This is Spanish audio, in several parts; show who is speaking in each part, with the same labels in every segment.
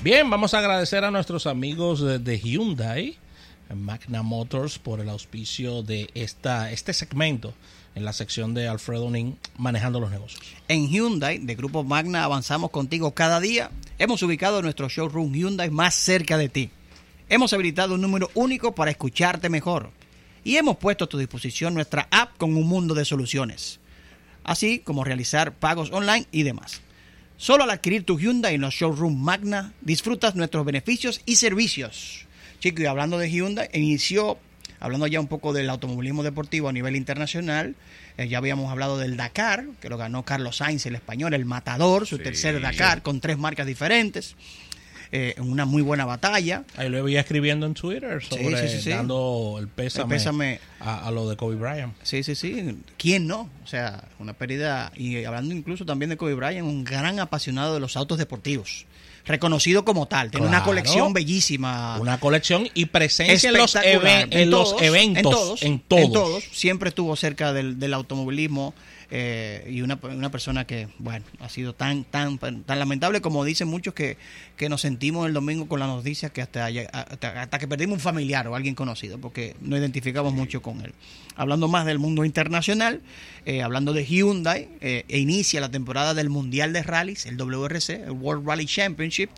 Speaker 1: Bien, vamos a agradecer a nuestros amigos de, Hyundai, Magna Motors, por el auspicio de esta, este segmento en la sección de Alfredo Nin, manejando los negocios.
Speaker 2: En Hyundai, de Grupo Magna, avanzamos contigo cada día. Hemos ubicado nuestro showroom Hyundai más cerca de ti. Hemos habilitado un número único para escucharte mejor. Y hemos puesto a tu disposición nuestra app con un mundo de soluciones, así como realizar pagos online y demás. Solo al adquirir tu Hyundai en los showroom Magna, disfrutas nuestros beneficios y servicios. Chicos, y hablando de Hyundai, inició, hablando ya un poco del automovilismo deportivo a nivel internacional, eh, ya habíamos hablado del Dakar, que lo ganó Carlos Sainz, el español, el matador, su
Speaker 3: Sí.
Speaker 2: tercer Dakar, con tres marcas diferentes, eh, en una muy buena batalla.
Speaker 1: Ahí lo veía escribiendo en Twitter sobre
Speaker 2: sí, sí, sí.
Speaker 1: dando el pésame,
Speaker 2: El pésame.
Speaker 1: A, a lo de Kobe Bryant.
Speaker 2: Sí, sí, sí. ¿Quién no? O sea, una pérdida. Y hablando incluso también de Kobe Bryant, un gran apasionado de los autos deportivos. Reconocido como tal. Tiene una colección bellísima.
Speaker 1: Una colección y presencia en los,
Speaker 2: espectacular.
Speaker 1: even- en los
Speaker 2: todos,
Speaker 1: eventos.
Speaker 2: En todos,
Speaker 1: En todos.
Speaker 2: Siempre estuvo cerca del, del automovilismo. Eh, y una, una persona que, bueno, ha sido tan tan tan lamentable como dicen muchos que, que nos sentimos el domingo con la noticia que hasta, hasta que perdimos un familiar o alguien conocido, porque no identificamos mucho con él. Hablando más del mundo internacional, eh, hablando de Hyundai, eh, e inicia la temporada del Mundial de Rallys, el WRC, el World Rally Championship,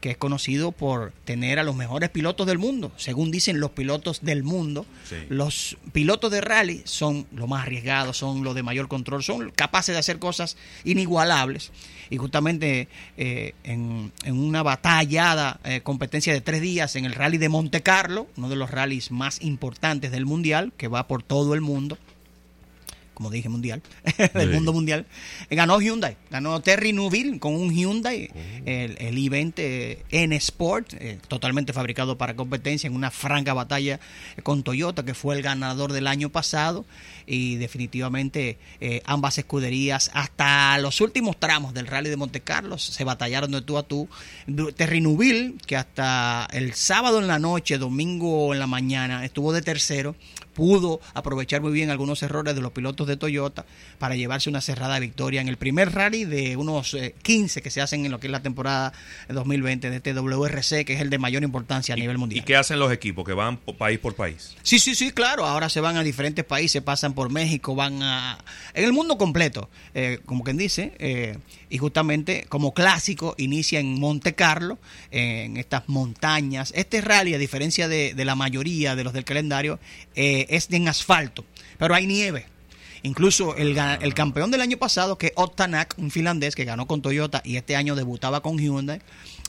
Speaker 2: que es conocido por tener a los mejores pilotos del mundo. Según dicen los pilotos del mundo,
Speaker 3: Sí.
Speaker 2: los pilotos de rally son los más arriesgados, son los de mayor control, son capaces de hacer cosas inigualables. Y justamente eh, en, en una batallada eh, competencia de tres días en el rally de Monte Carlo, uno de los rallies más importantes del mundial, que va por todo el mundo, como dije, mundial, del
Speaker 3: Sí.
Speaker 2: mundo mundial, eh, ganó Hyundai, ganó Terry Neuville con un Hyundai, el, el i20 N Sport, eh, totalmente fabricado para competencia en una franca batalla con Toyota, que fue el ganador del año pasado, y definitivamente eh, ambas escuderías, hasta los últimos tramos del Rally de Monte Carlo, se batallaron de tú a tú. Terry Neuville, que hasta el sábado en la noche, domingo en la mañana, estuvo de tercero, pudo aprovechar muy bien algunos errores de los pilotos de Toyota para llevarse una cerrada victoria en el primer rally de unos eh, 15 que se hacen en lo que es la temporada 2020 de este WRC, que es el de mayor importancia a nivel
Speaker 3: ¿Y
Speaker 2: mundial.
Speaker 3: qué hacen los equipos que van país por país?
Speaker 2: Sí, sí, sí, claro. Ahora se van a diferentes países, pasan por México, van a... En el mundo completo, eh, como quien dice, eh, y justamente como clásico inicia en Monte Carlo, en estas montañas. Este rally, a diferencia de, de la mayoría de los del calendario, eh, es en asfalto, pero hay nieve. Incluso el, el campeón del año pasado, que es Ottanak, un finlandés que ganó con Toyota y este año debutaba con Hyundai,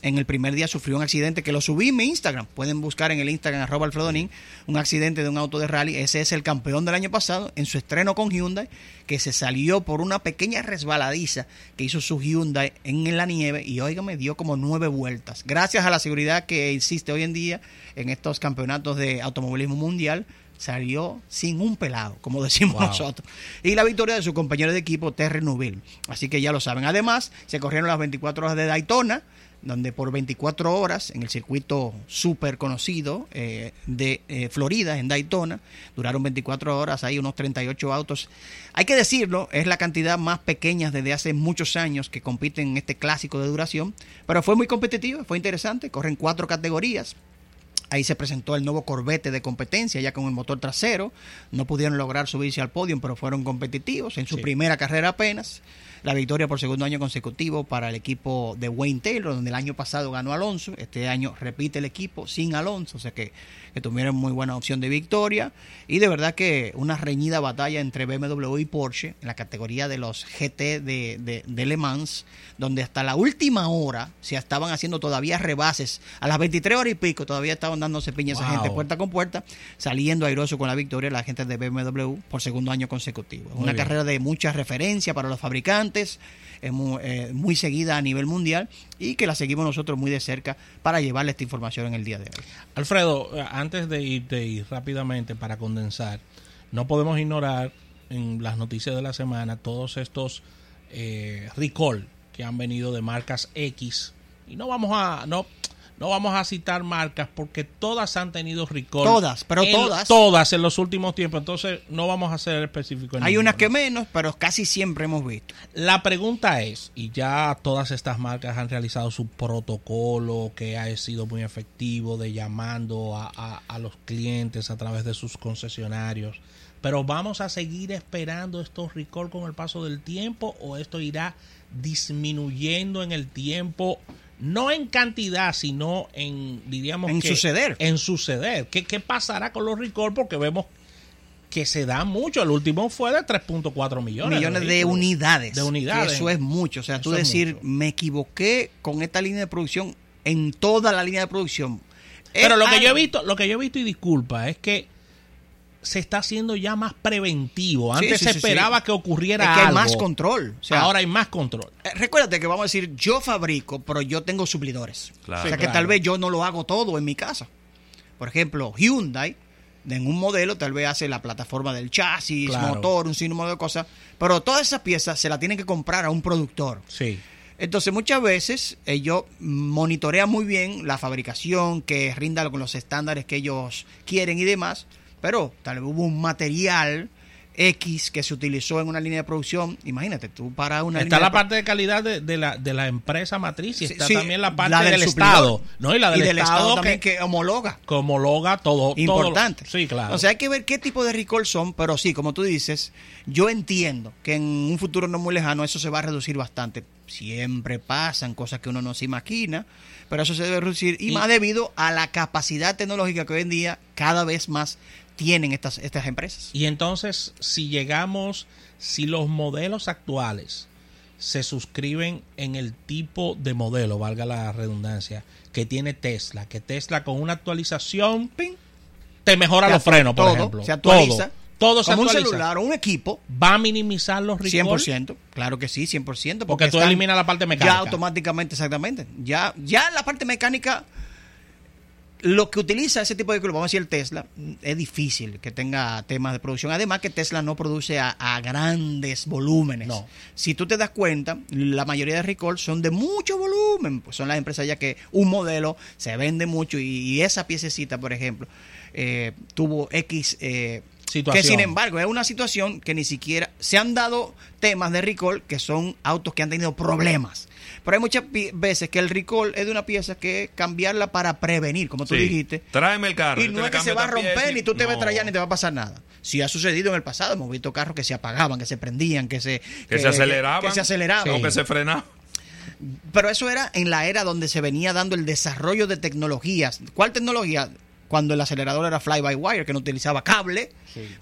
Speaker 2: en el primer día sufrió un accidente que lo subí en mi Instagram. Pueden buscar en el Instagram arroba alfredonin un accidente de un auto de rally. Ese es el campeón del año pasado en su estreno con Hyundai, que se salió por una pequeña resbaladiza que hizo su Hyundai en la nieve y óigame, dio como nueve vueltas. Gracias a la seguridad que existe hoy en día en estos campeonatos de automovilismo mundial, salió sin un pelado, como decimos
Speaker 1: Wow.
Speaker 2: nosotros. Y la victoria de su compañero de equipo, Terry Neuville. Así que ya lo saben. Además, se corrieron las 24 horas de Daytona, donde por 24 horas, en el circuito súper conocido eh, de eh, Florida, en Daytona, duraron 24 horas, hay unos 38 autos. Hay que decirlo, es la cantidad más pequeña desde hace muchos años que compiten en este clásico de duración, pero fue muy competitivo, fue interesante, corren cuatro categorías. Ahí se presentó el nuevo Corvette de competencia, ya con el motor trasero. No pudieron lograr subirse al podio, pero fueron competitivos en su
Speaker 1: Sí.
Speaker 2: primera carrera apenas. La victoria por segundo año consecutivo para el equipo de Wayne Taylor, donde el año pasado ganó Alonso. Este año repite el equipo sin Alonso, o sea que, que tuvieron muy buena opción de victoria. Y de verdad que una reñida batalla entre BMW y Porsche en la categoría de los GT de, de, de Le Mans, donde hasta la última hora se estaban haciendo todavía rebases. A las 23 horas y pico todavía estaban dándose piñas a
Speaker 1: Wow.
Speaker 2: gente puerta con puerta, saliendo airoso con la victoria la gente de BMW por segundo año consecutivo.
Speaker 1: Muy
Speaker 2: Una
Speaker 1: bien.
Speaker 2: carrera de mucha referencia para los fabricantes, es muy, eh, muy seguida a nivel mundial y que la seguimos nosotros muy de cerca para llevarle esta información en el día de hoy.
Speaker 1: Alfredo, eh, antes de irte y rápidamente para condensar, no podemos ignorar en las noticias de la semana todos estos eh, recall que han venido de marcas X. Y no vamos a, no, no vamos a citar marcas porque todas han tenido recall.
Speaker 2: Todas, pero
Speaker 1: en-
Speaker 2: todas.
Speaker 1: Todas en los últimos tiempos. Entonces, no vamos a ser específicos. en
Speaker 2: Hay unas que menos, pero casi siempre hemos visto.
Speaker 1: La pregunta es, y ya todas estas marcas han realizado su protocolo que ha sido muy efectivo de llamando a, a- a los clientes a través de sus concesionarios, pero vamos a seguir esperando estos recall con el paso del tiempo o esto irá disminuyendo en el tiempo, no en cantidad, sino en, diríamos
Speaker 2: En
Speaker 1: que-
Speaker 2: suceder.
Speaker 1: En suceder. ¿Qué, qué pasará con los recall? Porque vemos que se da mucho. El último fue de 3.4 millones.
Speaker 2: millones de unidades.
Speaker 1: De unidades.
Speaker 2: Eso es mucho. O sea, tú
Speaker 1: Eso es
Speaker 2: decir, me equivoqué con esta línea de producción en toda la línea de producción.
Speaker 1: Pero
Speaker 2: Es
Speaker 1: lo que yo he visto, lo que yo he visto y disculpa, es que se está haciendo ya más preventivo. Antes
Speaker 2: sí,
Speaker 1: se
Speaker 2: sí.
Speaker 1: esperaba que ocurriera
Speaker 2: es que hay
Speaker 1: algo.
Speaker 2: más control. O sea,
Speaker 1: Ahora hay más control.
Speaker 2: eh, recuérdate que vamos a decir, yo fabrico, pero yo tengo suplidores.
Speaker 3: Claro.
Speaker 2: O sea, que
Speaker 1: claro.
Speaker 2: tal vez yo no lo hago todo en mi casa. Por ejemplo, Hyundai, en un modelo, tal vez hace la plataforma del chasis,
Speaker 1: Claro.
Speaker 2: motor, un sinnúmero de cosas. Pero todas esas piezas se las tienen que comprar a un productor.
Speaker 1: Sí.
Speaker 2: Entonces muchas veces ellos monitorean muy bien la fabricación, que rinda con los estándares que ellos quieren y demás, pero tal vez hubo un material X que se utilizó en una línea de producción. Imagínate, tú para una
Speaker 1: Está
Speaker 2: línea
Speaker 1: la
Speaker 2: de
Speaker 1: parte de calidad de, de la, de la empresa matriz y está
Speaker 2: sí,
Speaker 1: también la parte
Speaker 2: la
Speaker 1: del. Estado. ¿no? Y la del, Estado,
Speaker 2: también
Speaker 1: que,
Speaker 2: que homologa.
Speaker 1: que homologa todo. todo-
Speaker 2: Importante.
Speaker 1: sí, claro.
Speaker 2: O sea, hay que ver qué tipo de recall son, pero sí, como tú dices, yo entiendo que en un futuro no muy lejano eso se va a reducir bastante. Siempre pasan cosas que uno no se imagina, pero eso se debe reducir y,
Speaker 1: Y-
Speaker 2: más debido a la capacidad tecnológica que hoy en día cada vez más tienen estas, estas empresas.
Speaker 1: Y entonces, si llegamos, si los modelos actuales se suscriben en el tipo de modelo, valga la redundancia, que tiene Tesla, que Tesla con una actualización
Speaker 2: Ping.
Speaker 1: te mejora
Speaker 2: Se
Speaker 1: los frenos, por
Speaker 2: todo,
Speaker 1: ejemplo.
Speaker 2: Se actualiza.
Speaker 1: Todo, todo se
Speaker 2: como un
Speaker 1: actualiza.
Speaker 2: celular o un equipo.
Speaker 1: Va a minimizar los recall.
Speaker 2: 100%, claro que sí, 100%.
Speaker 1: Porque tú
Speaker 2: están
Speaker 1: eliminas la parte mecánica.
Speaker 2: Ya automáticamente, exactamente. Ya, ya la parte mecánica, lo que utiliza ese tipo de vehículos, vamos a decir el Tesla, es difícil que tenga temas de producción. Además que Tesla no produce a, a grandes volúmenes.
Speaker 1: No.
Speaker 2: Si tú te das cuenta, la mayoría de recall son de mucho volumen. Pues son las empresas ya que un modelo se vende mucho y, y esa piececita, por ejemplo, eh, tuvo X... eh,
Speaker 1: Situación.
Speaker 2: que sin embargo es una situación que ni siquiera se han dado temas de recall que son autos que han tenido problemas. Pero hay muchas veces que el recall es de una pieza que cambiarla para prevenir, como tú
Speaker 3: Sí.
Speaker 2: dijiste.
Speaker 3: Tráeme el carro.
Speaker 2: Y no es que se va a romper ni tú te vas a
Speaker 3: No.
Speaker 2: trayar ni te va a pasar nada. Si ha sucedido en el pasado, hemos visto carros que se apagaban, que se prendían, que se
Speaker 3: Que, se aceleraban.
Speaker 2: que se aceleraban.
Speaker 3: O que se frenaban.
Speaker 2: Pero eso era en la era donde se venía dando el desarrollo de tecnologías. ¿Cuál tecnología? Cuando el acelerador era fly by wire, que no utilizaba cable.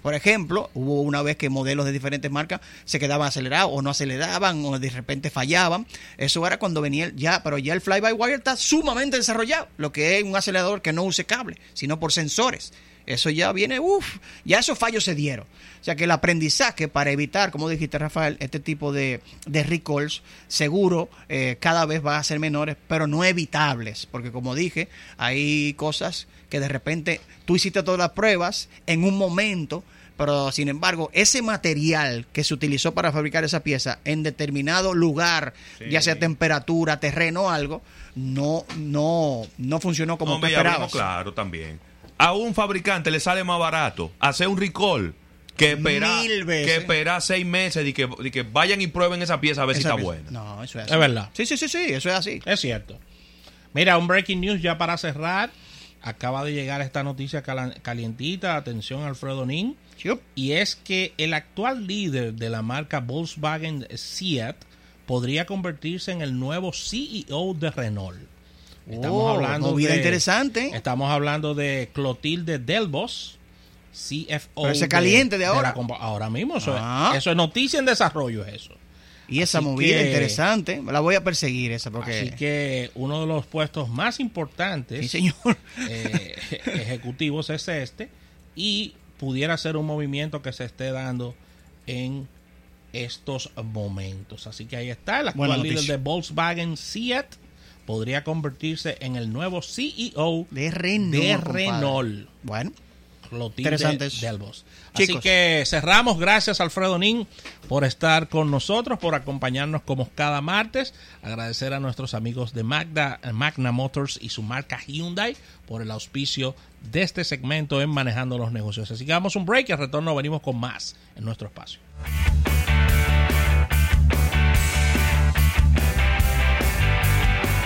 Speaker 2: Por ejemplo, hubo una vez que modelos de diferentes marcas se quedaban acelerados o no aceleraban o de repente fallaban. Eso era cuando venía el- ya, pero ya el fly by wire está sumamente desarrollado. Lo que es un acelerador que no use cable, sino por sensores. Eso ya viene, uff, ya esos fallos se dieron. O sea que el aprendizaje para evitar, como dijiste Rafael, este tipo de, de recalls, seguro eh, cada vez va a ser menores, pero no evitables. Porque como dije, hay cosas que de repente tú hiciste todas las pruebas en un momento, pero sin embargo, ese material que se utilizó para fabricar esa pieza en determinado lugar, ya sea temperatura, terreno o algo, no, no, no funcionó como tú esperabas.
Speaker 3: claro también. A un fabricante le sale más barato hacer un recall que esperar, que esperar seis meses y que, y que vayan y prueben esa pieza a ver si está
Speaker 2: pieza.
Speaker 3: buena.
Speaker 2: No, eso es así.
Speaker 1: Es verdad.
Speaker 2: Sí, sí, sí, sí, eso es así.
Speaker 1: Es cierto. Mira, un breaking news ya para cerrar. Acaba de llegar esta noticia calientita. Atención, Alfredo Nin. Y es que el actual líder de la marca Volkswagen Seat podría convertirse en el nuevo CEO de Renault. Estamos
Speaker 2: Oh,
Speaker 1: hablando de,
Speaker 2: interesante.
Speaker 1: Estamos hablando de Clotilde Delbos, CFO.
Speaker 2: Pero ese caliente de ahora.
Speaker 1: la ahora mismo, eso,
Speaker 2: Ah.
Speaker 1: es, eso es noticia en desarrollo, es eso.
Speaker 2: Y esa
Speaker 1: Así
Speaker 2: movida
Speaker 1: que-
Speaker 2: interesante, la voy a perseguir esa porque...
Speaker 1: Así que uno de los puestos más importantes
Speaker 2: Sí, señor.
Speaker 1: eh, ejecutivos es este y pudiera ser un movimiento que se esté dando en estos momentos. Así que ahí está, el actual líder de Volkswagen Seat podría convertirse en el nuevo CEO
Speaker 2: De Renault.
Speaker 1: de. Renault.
Speaker 2: Bueno,
Speaker 1: Clotilde
Speaker 2: Interesante eso.
Speaker 1: del Bosch. Así
Speaker 2: Chicos.
Speaker 1: que cerramos. Gracias, Alfredo Nin, por estar con nosotros, por acompañarnos como cada martes. Agradecer a nuestros amigos de Magda, Magna Motors y su marca Hyundai por el auspicio de este segmento en Manejando los Negocios. Así que damos un break y al retorno venimos con más en nuestro espacio.